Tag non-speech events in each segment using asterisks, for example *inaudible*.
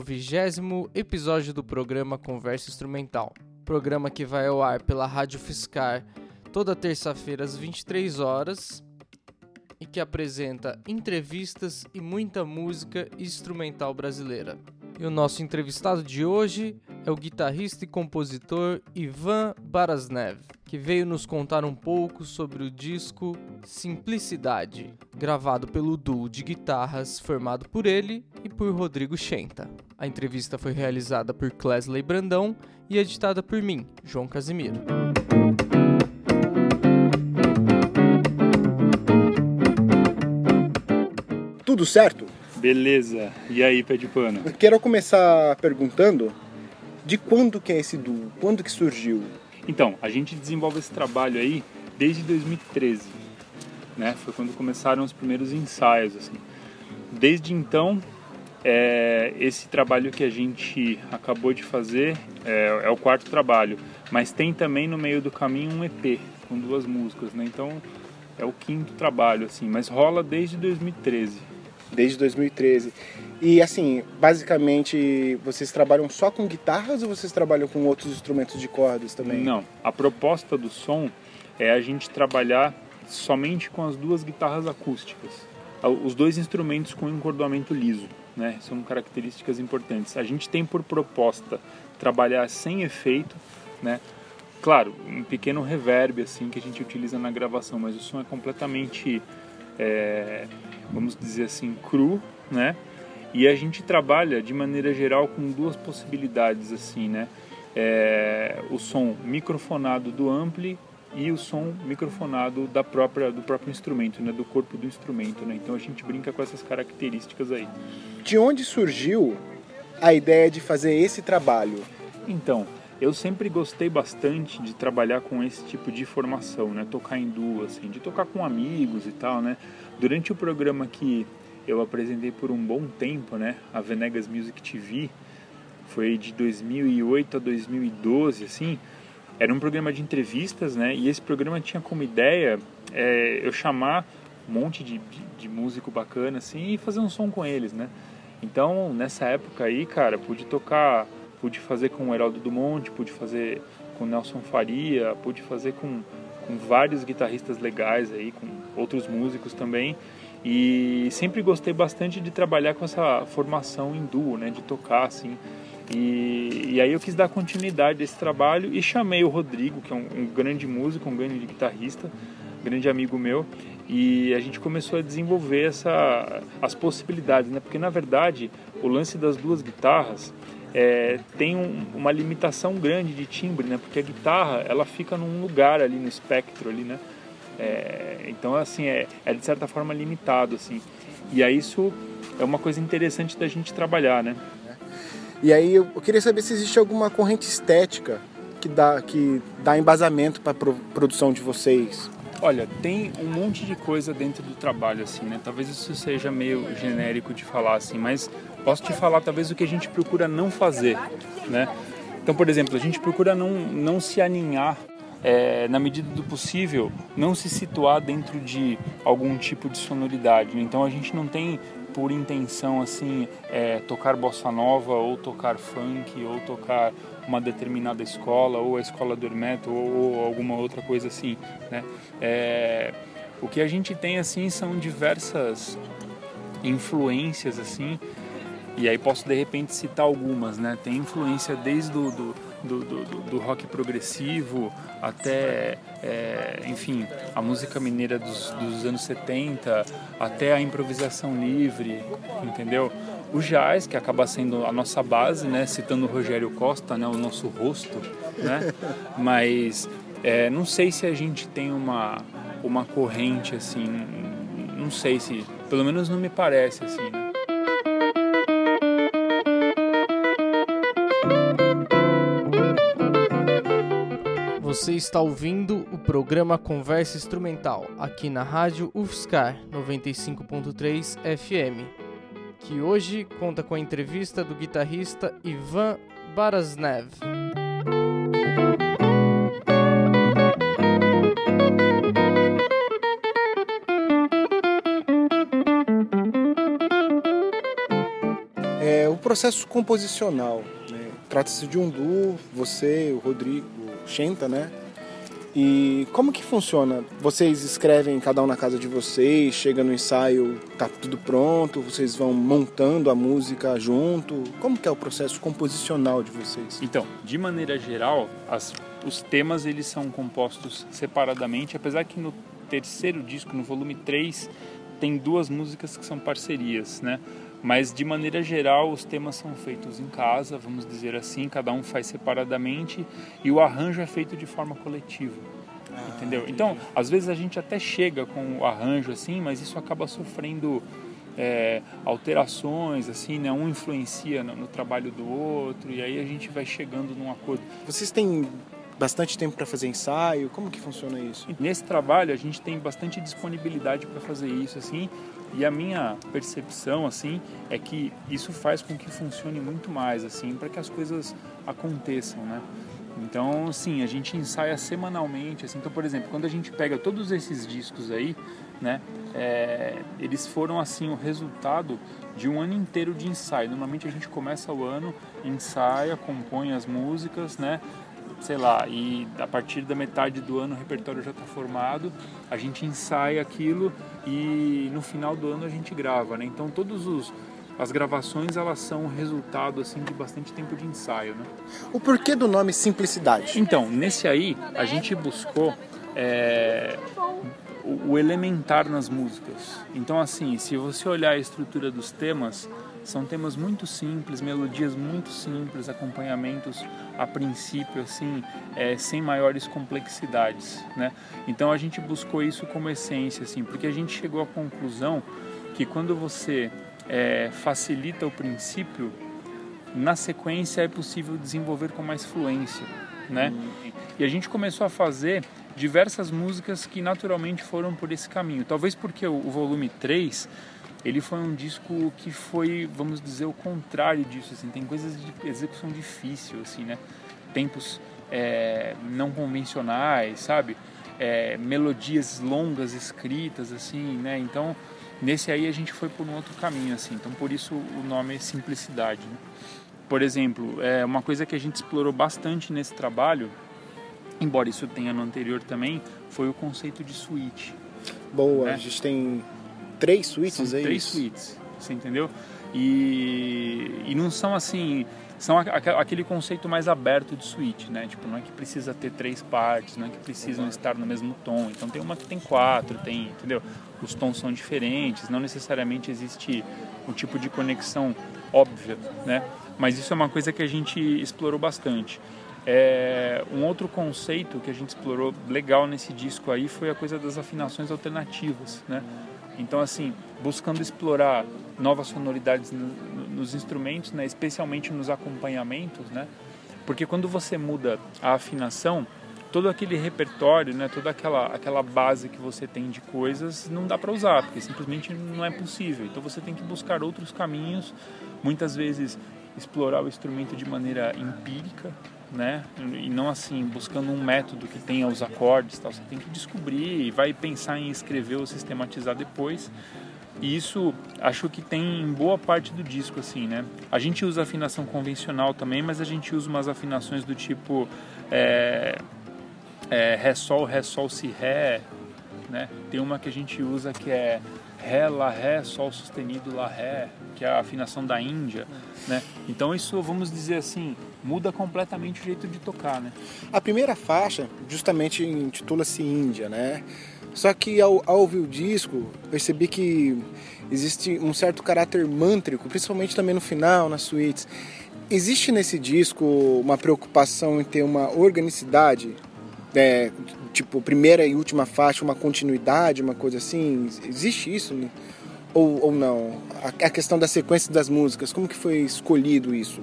ao vigésimo episódio do programa Conversa Instrumental. Programa que vai ao ar pela Rádio Fiscar toda terça-feira às 23 horas e que apresenta entrevistas e muita música instrumental brasileira. E o nosso entrevistado de hoje é o guitarrista e compositor Ivan Barasnev, que veio nos contar um pouco sobre o disco Simplicidade, gravado pelo duo de guitarras formado por ele e por Rodrigo Schenta. A entrevista foi realizada por Clesley Brandão e editada por mim, João Casimiro. Tudo certo? Beleza. E aí, pé de pano? Eu quero começar perguntando de quando que é esse duo? Quando que surgiu? Então, a gente desenvolve esse trabalho aí desde 2013, né? Foi quando começaram os primeiros ensaios, assim. Desde então, é, esse trabalho que a gente acabou de fazer é, é, o quarto trabalho, mas tem também no meio do caminho um EP com duas músicas, né? Então é o quinto trabalho, assim, mas rola desde 2013 desde 2013. E assim, basicamente, vocês trabalham só com guitarras ou vocês trabalham com outros instrumentos de cordas também? Não, a proposta do som é a gente trabalhar somente com as duas guitarras acústicas. Os dois instrumentos com encordoamento liso, né? São características importantes. A gente tem por proposta trabalhar sem efeito, né? Claro, um pequeno reverb assim que a gente utiliza na gravação, mas o som é completamente é, vamos dizer assim, cru, né? E a gente trabalha de maneira geral com duas possibilidades assim, né? É, o som microfonado do ampli e o som microfonado da própria do próprio instrumento, né, do corpo do instrumento, né? Então a gente brinca com essas características aí. De onde surgiu a ideia de fazer esse trabalho? Então, eu sempre gostei bastante de trabalhar com esse tipo de formação, né? Tocar em duo, assim, de tocar com amigos e tal, né? Durante o programa que eu apresentei por um bom tempo, né? A Venegas Music TV, foi de 2008 a 2012, assim. Era um programa de entrevistas, né? E esse programa tinha como ideia é, eu chamar um monte de, de, de músico bacana, assim, e fazer um som com eles, né? Então, nessa época aí, cara, pude tocar pude fazer com o Heraldo Dumont, pude fazer com o Nelson Faria, pude fazer com, com vários guitarristas legais aí, com outros músicos também. E sempre gostei bastante de trabalhar com essa formação em duo, né, de tocar assim. E, e aí eu quis dar continuidade a esse trabalho e chamei o Rodrigo, que é um, um grande músico, um grande guitarrista, grande amigo meu, e a gente começou a desenvolver essa, as possibilidades, né? Porque na verdade o lance das duas guitarras é, tem um, uma limitação grande de timbre, né? Porque a guitarra ela fica num lugar ali no espectro ali, né? É, então assim é, é, de certa forma limitado assim. E aí isso é uma coisa interessante da gente trabalhar, né? E aí eu queria saber se existe alguma corrente estética que dá que dá embasamento para a produção de vocês. Olha, tem um monte de coisa dentro do trabalho, assim, né? Talvez isso seja meio genérico de falar, assim, mas posso te falar talvez o que a gente procura não fazer, né? Então, por exemplo, a gente procura não, não se aninhar, é, na medida do possível, não se situar dentro de algum tipo de sonoridade. Então, a gente não tem por intenção, assim, é, tocar bossa nova ou tocar funk ou tocar uma determinada escola, ou a escola do Hermeto, ou, ou alguma outra coisa assim, né? É, o que a gente tem, assim, são diversas influências, assim, e aí posso, de repente, citar algumas, né? Tem influência desde do, do do, do, do, rock progressivo até, é, enfim, a música mineira dos, dos, anos 70, até a improvisação livre, entendeu? o jazz, que acaba sendo a nossa base, né? Citando o Rogério Costa, né? O nosso rosto, né? *laughs* Mas é, não sei se a gente tem uma, uma corrente, assim, não sei se, pelo menos não me parece, assim, Você está ouvindo o programa Conversa Instrumental aqui na Rádio UFSCar 95.3 FM que hoje conta com a entrevista do guitarrista Ivan Barasnev. É, eu processo composicional, né? trata-se de um duo, você, o Rodrigo, o Xenta, né? E como que funciona? Vocês escrevem cada um na casa de vocês, chega no ensaio, tá tudo pronto, vocês vão montando a música junto? Como que é o processo composicional de vocês? Então, de maneira geral, as, os temas eles são compostos separadamente, apesar que no terceiro disco, no volume 3, tem duas músicas que são parcerias, né? Mas de maneira geral, os temas são feitos em casa, vamos dizer assim, cada um faz separadamente e o arranjo é feito de forma coletiva. Ah, entendeu? Entendi. Então, às vezes a gente até chega com o arranjo assim, mas isso acaba sofrendo é, alterações, assim, né? Um influencia no, no, trabalho do outro e aí a gente vai chegando num acordo. Vocês têm bastante tempo para fazer ensaio? Como que funciona isso? Nesse trabalho a gente tem bastante disponibilidade para fazer isso, assim, e a minha percepção, assim, é que isso faz com que funcione muito mais, assim, para que as coisas aconteçam, né? Então, sim, a gente ensaia semanalmente, assim. Então, por exemplo, quando a gente pega todos esses discos aí, né, é, eles foram assim o resultado de um ano inteiro de ensaio. Normalmente a gente começa o ano, ensaia, compõe as músicas, né, sei lá, e a partir da metade do ano o repertório já está formado, a gente ensaia aquilo e no final do ano a gente grava, né? Então todos os as gravações elas são resultado assim de bastante tempo de ensaio, né? O porquê do nome Simplicidade? Então nesse aí a gente buscou é, o, o elementar nas músicas. Então assim, se você olhar a estrutura dos temas são temas muito simples, melodias muito simples, acompanhamentos a princípio assim, é, sem maiores complexidades, né? Então a gente buscou isso como essência, assim, porque a gente chegou à conclusão que quando você é, facilita o princípio, na sequência é possível desenvolver com mais fluência, né? Uhum. E a gente começou a fazer diversas músicas que naturalmente foram por esse caminho. Talvez porque o, o volume 3 ele foi um disco que foi, vamos dizer, o contrário disso, assim, tem coisas de execução difícil, assim, né? Tempos é, não convencionais, sabe? É, melodias longas escritas, assim, né? Então, nesse aí a gente foi por um outro caminho, assim. Então, por isso o nome é Simplicidade, né? Por exemplo, é uma coisa que a gente explorou bastante nesse trabalho, embora isso tenha no anterior também, foi o conceito de suíte. Boa, né? a gente tem três suítes são aí? Três suítes, você entendeu? E, e não são assim são aquele conceito mais aberto de suíte, né? Tipo, não é que precisa ter três partes, não é que precisam estar no mesmo tom. Então tem uma que tem quatro, tem, entendeu? Os tons são diferentes, não necessariamente existe um tipo de conexão óbvia, né? Mas isso é uma coisa que a gente explorou bastante. É, um outro conceito que a gente explorou legal nesse disco aí foi a coisa das afinações alternativas, né? Então, assim, buscando explorar novas sonoridades no, nos instrumentos, né, especialmente nos acompanhamentos, né? Porque quando você muda a afinação, todo aquele repertório, né, toda aquela aquela base que você tem de coisas não dá para usar, porque simplesmente não é possível. Então você tem que buscar outros caminhos, muitas vezes explorar o instrumento de maneira empírica, né? E não assim buscando um método que tenha os acordes, tal. Você tem que descobrir e vai pensar em escrever ou sistematizar depois. E isso acho que tem em boa parte do disco assim, né? A gente usa afinação convencional também, mas a gente usa umas afinações do tipo é, é, ré sol, ré sol si ré, né? Tem uma que a gente usa que é ré lá ré sol sustenido lá ré, que é a afinação da Índia, né? Então isso vamos dizer assim muda completamente o jeito de tocar, né? A primeira faixa justamente intitula-se Índia, né? Só que ao, ao ouvir o disco, percebi que existe um certo caráter mântrico, principalmente também no final, nas suítes. Existe nesse disco uma preocupação em ter uma organicidade, é, tipo primeira e última faixa, uma continuidade, uma coisa assim? Existe isso? Né? Ou, ou não? A, a questão da sequência das músicas, como que foi escolhido isso?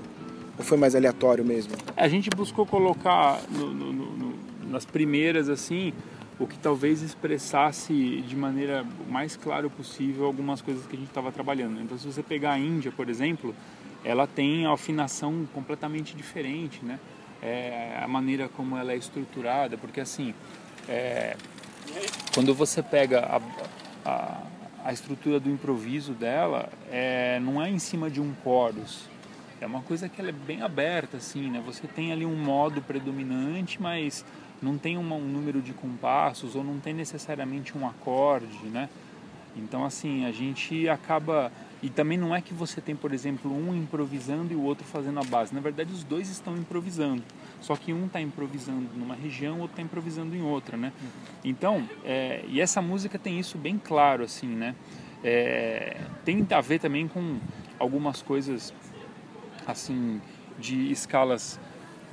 Ou foi mais aleatório mesmo? A gente buscou colocar no, no, no, nas primeiras assim o que talvez expressasse de maneira mais clara possível algumas coisas que a gente estava trabalhando. Então, se você pegar a Índia, por exemplo, ela tem a afinação completamente diferente, né? É a maneira como ela é estruturada, porque assim, é, quando você pega a, a, a, estrutura do improviso dela, é, não é em cima de um chorus, É uma coisa que ela é bem aberta, assim, né? Você tem ali um modo predominante, mas não tem um número de compassos ou não tem necessariamente um acorde, né? Então, assim, a gente acaba. E também não é que você tem, por exemplo, um improvisando e o outro fazendo a base. Na verdade, os dois estão improvisando. Só que um está improvisando numa região, o outro está improvisando em outra, né? Então, é, e essa música tem isso bem claro, assim, né? É, tem a ver também com algumas coisas, assim, de escalas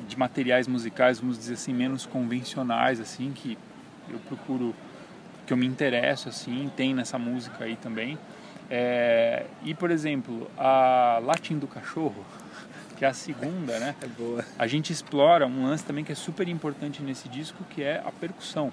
de materiais musicais, vamos dizer assim, menos convencionais, assim, que eu procuro, que eu me interesso, assim, tem nessa música aí também. É, e, por exemplo, a Latim do Cachorro, *laughs* que é a segunda, né? É boa. A gente explora um lance também que é super importante nesse disco, que é a percussão.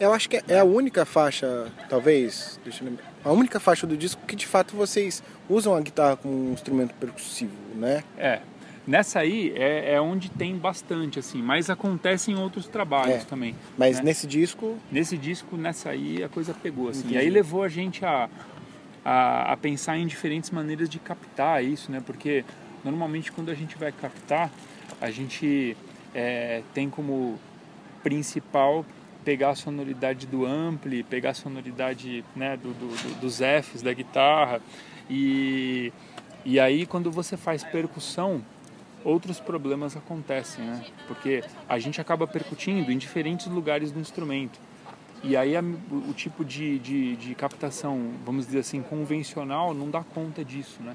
Eu acho que é a única faixa, talvez, deixa eu lembrar, a única faixa do disco que de fato vocês usam a guitarra como um instrumento percussivo, né? É. Nessa aí é, é onde tem bastante, assim, mas acontece em outros trabalhos É. também. Mas né? nesse disco, Nesse disco, nessa aí, a coisa pegou, assim. Entendi. E aí levou a gente a, a, a pensar em diferentes maneiras de captar isso, né? Porque normalmente quando a gente vai captar, a gente é, tem como principal pegar a sonoridade do ampli, pegar a sonoridade né, do, do- do- dos Fs da guitarra e, e aí quando você faz percussão outros problemas acontecem, né? Porque a gente acaba percutindo em diferentes lugares do instrumento. E aí o, tipo de, de, de captação, vamos dizer assim, convencional não dá conta disso, né?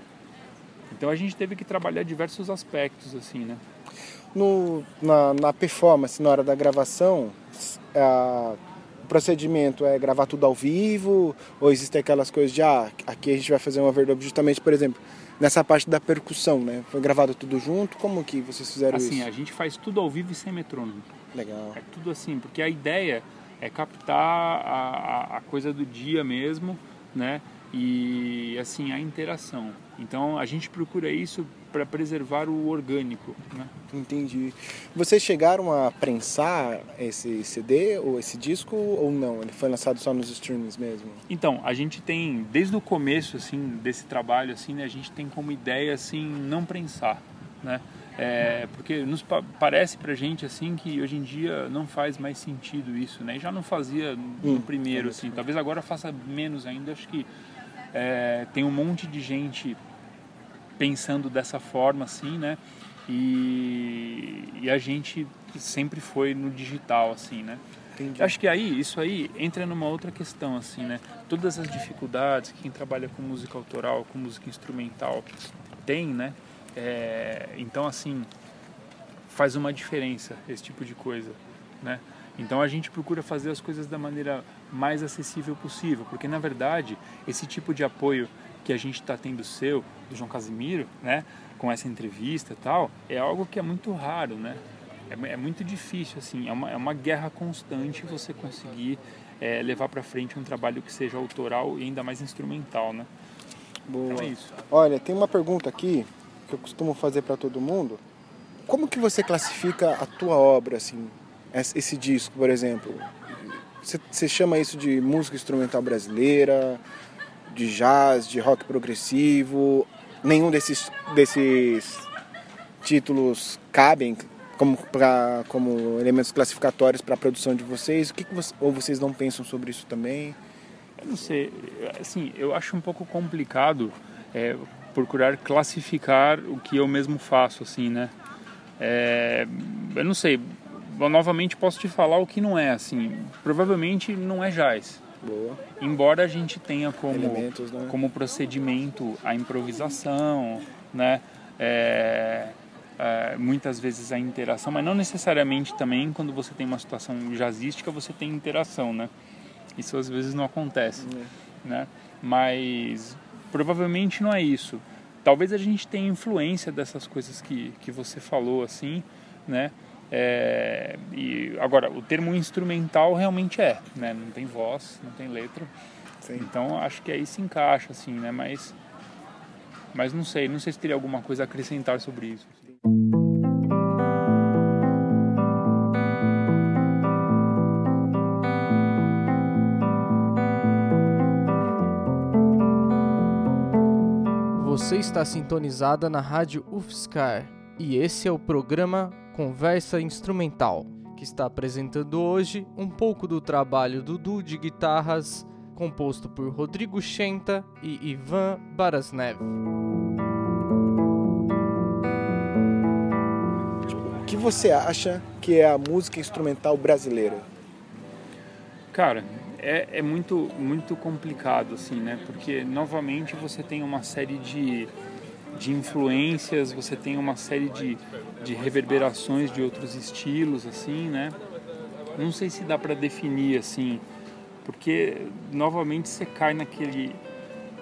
Então a gente teve que trabalhar diversos aspectos, assim, né? no, na, na performance, na hora da gravação, a- o procedimento é gravar tudo ao vivo? Ou existem aquelas coisas de, ah, aqui a gente vai fazer uma overdub justamente, por exemplo, nessa parte da percussão, né? Foi gravado tudo junto? Como que vocês fizeram Assim, isso? a gente faz tudo ao vivo e sem metrônomo. Legal. É tudo assim, porque a ideia é captar a, a, coisa do dia mesmo, né? E assim, a interação. Então a gente procura isso para preservar o orgânico, né? Entendi. Vocês chegaram a prensar esse CD ou esse disco ou não? Ele foi lançado só nos streamings mesmo? Então, a gente tem, desde o começo, assim, desse trabalho, assim, né, a gente tem como ideia, assim, não prensar, né? É, porque nos pa parece pra gente, assim, que hoje em dia não faz mais sentido isso, né? E já não fazia no Hum, primeiro, assim. Talvez agora faça menos ainda. Acho que é, tem um monte de gente pensando dessa forma, assim, né? E, e a gente sempre foi no digital, assim, né? Entendi. Acho que aí, isso aí entra numa outra questão, assim, né? Todas as dificuldades que quem trabalha com música autoral, com música instrumental tem, né? É, então, assim, faz uma diferença esse tipo de coisa, né? Então a gente procura fazer as coisas da maneira mais acessível possível, porque na verdade esse tipo de apoio que a gente está tendo seu, do João Casimiro, né, com essa entrevista e tal, é algo que é muito raro, né? É, é muito difícil, assim, é uma, é uma guerra constante você conseguir é, levar para frente um trabalho que seja autoral e ainda mais instrumental, né? Boa. Então é isso. Olha, tem uma pergunta aqui que eu costumo fazer para todo mundo. Como que você classifica a tua obra, assim, esse disco, por exemplo? Você chama isso de música instrumental brasileira, de jazz, de rock progressivo? Nenhum desses, desses títulos cabem como, pra, como elementos classificatórios para a produção de vocês? O que, que você, ou vocês não pensam sobre isso também? Eu não sei, assim, eu acho um pouco complicado é, procurar classificar o que eu mesmo faço, assim, né? É, eu não sei, eu novamente posso te falar o que não é, assim, provavelmente não é jazz. Boa. Embora a gente tenha como, né? como procedimento a improvisação, né? É, é, muitas vezes a interação, mas não necessariamente também quando você tem uma situação jazzística você tem interação, né? Isso às vezes não acontece, né? Mas provavelmente não é isso. Talvez a gente tenha influência dessas coisas que, que você falou, assim, né? É, e agora o termo instrumental realmente é, né? Não tem voz, não tem letra. Sim. Então acho que aí se encaixa, assim, né? Mas, mas não sei, não sei se teria alguma coisa a acrescentar sobre isso. Você está sintonizada na Rádio UFSCar e esse é o programa Conversa Instrumental, que está apresentando hoje um pouco do trabalho do duo de guitarras composto por Rodrigo Chenta e Ivan Barasnev. O que você acha que é a música instrumental brasileira? Cara, é, é muito, muito complicado, assim, né? Porque, novamente, você tem uma série de, de influências, você tem uma série de, de reverberações de outros estilos, assim, né? Não sei se dá para definir, assim, porque, novamente, você cai naquele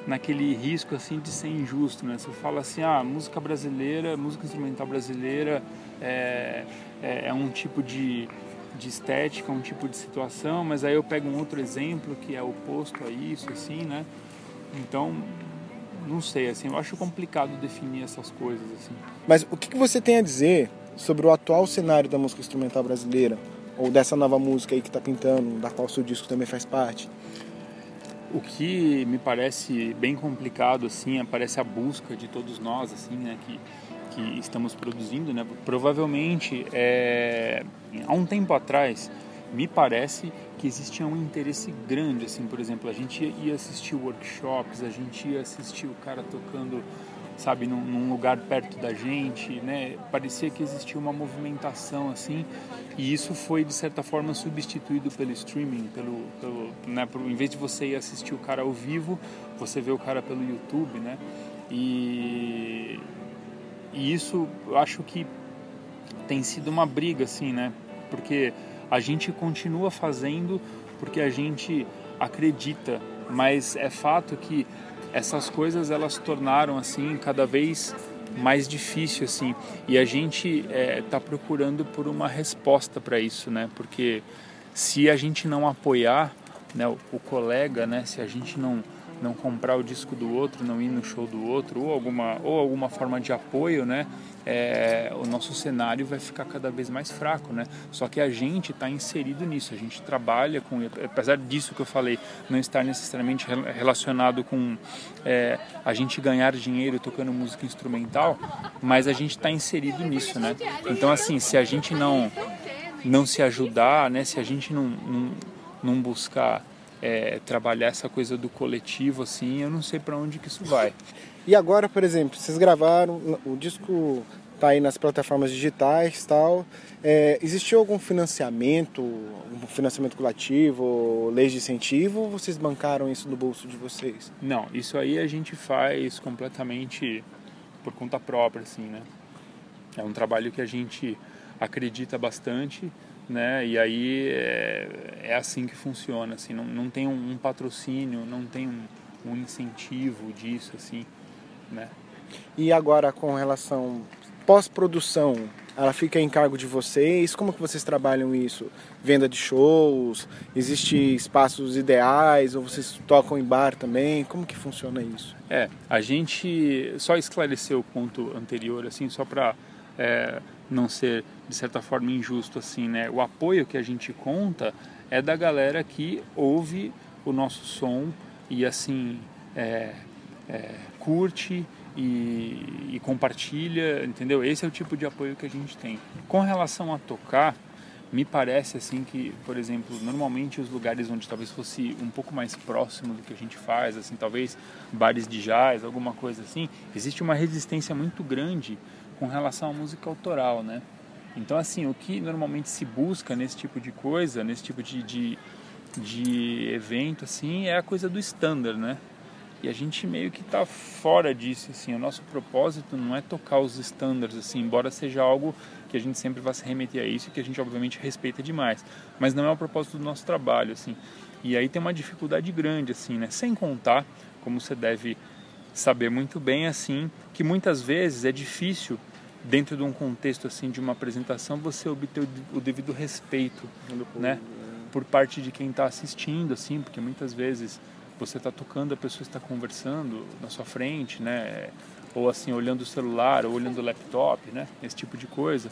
naquele risco assim de ser injusto, né? Você fala assim, ah, música brasileira, música instrumental brasileira é, é, é um tipo de, de estética, um tipo de situação, mas aí eu pego um outro exemplo que é oposto a isso, assim, né? Então, não sei, assim, eu acho complicado definir essas coisas, assim. Mas o que você tem a dizer sobre o atual cenário da música instrumental brasileira? Ou dessa nova música aí que está pintando, da qual o seu disco também faz parte? O que me parece bem complicado, assim, parece a busca de todos nós, assim, né, que que estamos produzindo, né? Provavelmente, é, há um tempo atrás, me parece que existia um interesse grande, assim, por exemplo, a gente ia assistir workshops, a gente ia assistir o cara tocando, sabe, num, num lugar perto da gente, né? Parecia que existia uma movimentação, assim, e isso foi de certa forma substituído pelo streaming, pelo, pelo né? Em vez de você ir assistir o cara ao vivo, você vê o cara pelo YouTube, né? E e isso eu acho que tem sido uma briga, assim, né? Porque a gente continua fazendo porque a gente acredita, mas é fato que essas coisas elas tornaram assim cada vez mais difícil assim e a gente está é, tá procurando por uma resposta para isso né porque se a gente não apoiar né, o, colega né se a gente não não comprar o disco do outro, não ir no show do outro, ou alguma, ou alguma forma de apoio, né? É, o nosso cenário vai ficar cada vez mais fraco, né? Só que a gente está inserido nisso, a gente trabalha com, apesar disso que eu falei, não estar necessariamente relacionado com é, a gente ganhar dinheiro tocando música instrumental, mas a gente está inserido nisso, né? Então assim, se a gente não não se ajudar, né? Se a gente não, não, não buscar é, trabalhar essa coisa do coletivo assim, eu não sei para onde que isso vai. E agora, por exemplo, vocês gravaram, o disco tá aí nas plataformas digitais tal. É, existiu algum financiamento, um financiamento coletivo, leis de incentivo, ou vocês bancaram isso do bolso de vocês? Não, isso aí a gente faz completamente por conta própria, assim, né? É um trabalho que a gente acredita bastante né? E aí é, é assim que funciona, assim, não, não tem um, um patrocínio, não tem um, um, incentivo disso, assim, né? E agora com relação pós-produção, ela fica em cargo de vocês? Como que vocês trabalham isso? Venda de shows? Existe espaços ideais ou vocês tocam em bar também? Como que funciona isso? É, a gente só esclareceu o ponto anterior, assim, só para é, não ser de certa forma injusto assim, né? O apoio que a gente conta é da galera que ouve o nosso som e assim é, é, curte e, e, compartilha, entendeu? Esse é o tipo de apoio que a gente tem. Com relação a tocar, me parece assim que, por exemplo, normalmente os lugares onde talvez fosse um pouco mais próximo do que a gente faz, assim, talvez bares de jazz, alguma coisa assim, existe uma resistência muito grande com relação à música autoral, né? Então, assim, o que normalmente se busca nesse tipo de coisa, nesse tipo de, de, de evento, assim, é a coisa do standard, né? E a gente meio que está fora disso, assim. O nosso propósito não é tocar os standards, assim, embora seja algo que a gente sempre vai se remeter a isso e que a gente, obviamente, respeita demais. Mas não é o propósito do nosso trabalho, assim. E aí tem uma dificuldade grande, assim, né? Sem contar, como você deve saber muito bem, assim, que muitas vezes é difícil dentro de um contexto assim de uma apresentação você obter o devido respeito né por parte de quem está assistindo assim porque muitas vezes você está tocando a pessoa está conversando na sua frente né ou assim olhando o celular ou olhando o laptop né esse tipo de coisa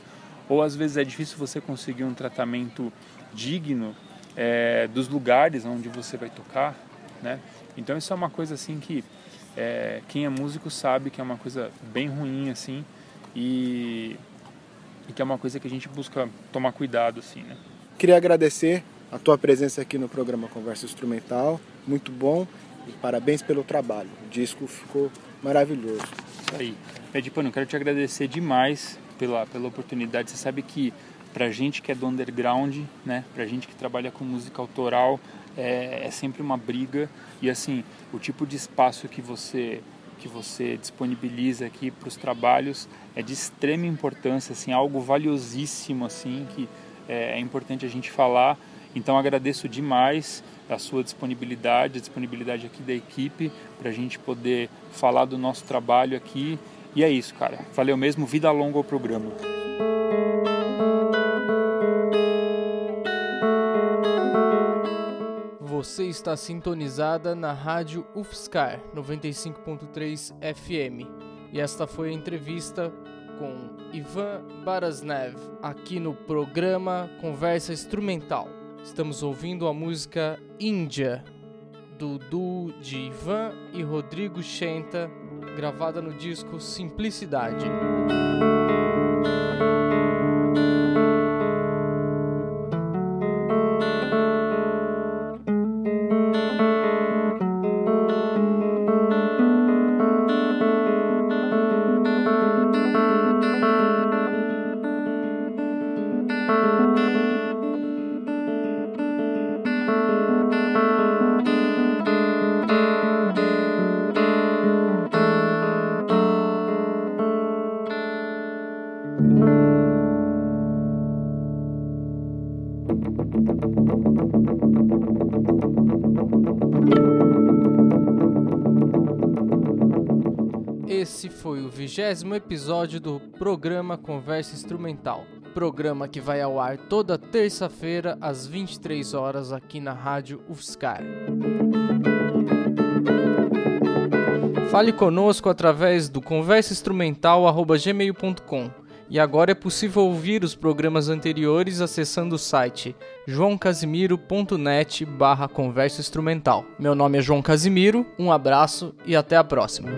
ou às vezes é difícil você conseguir um tratamento digno é, dos lugares onde você vai tocar né? Então isso é uma coisa assim que é, quem é músico sabe que é uma coisa bem ruim assim e, e que é uma coisa que a gente busca tomar cuidado assim, né? Queria agradecer a tua presença aqui no programa Conversa Instrumental, muito bom e parabéns pelo trabalho. O disco ficou maravilhoso. Isso aí. Edipano, quero te agradecer demais pela, pela oportunidade. Você sabe que pra gente que é do underground, né, pra gente que trabalha com música autoral, é, é sempre uma briga e assim, o tipo de espaço que você que você disponibiliza aqui para os trabalhos é de extrema importância, assim, algo valiosíssimo assim que é, é importante a gente falar. Então agradeço demais a sua disponibilidade, a disponibilidade aqui da equipe para a gente poder falar do nosso trabalho aqui. E é isso, cara. Valeu mesmo, vida longa ao programa. Você está sintonizada na rádio UFSCar 95.3 FM e esta foi a entrevista com Ivan Barasnev aqui no programa Conversa Instrumental. Estamos ouvindo a música Índia do duo de Ivan e Rodrigo Chenta, gravada no disco Simplicidade. Esse foi o vigésimo episódio do programa Conversa Instrumental. Programa que vai ao ar toda terça-feira às 23 horas aqui na Rádio UFSCar. Fale conosco através do conversainstrumental@gmail.com. E agora é possível ouvir os programas anteriores acessando o site joãocasimiro.net barra conversa instrumental. Meu nome é João Casimiro, um abraço e até a próxima.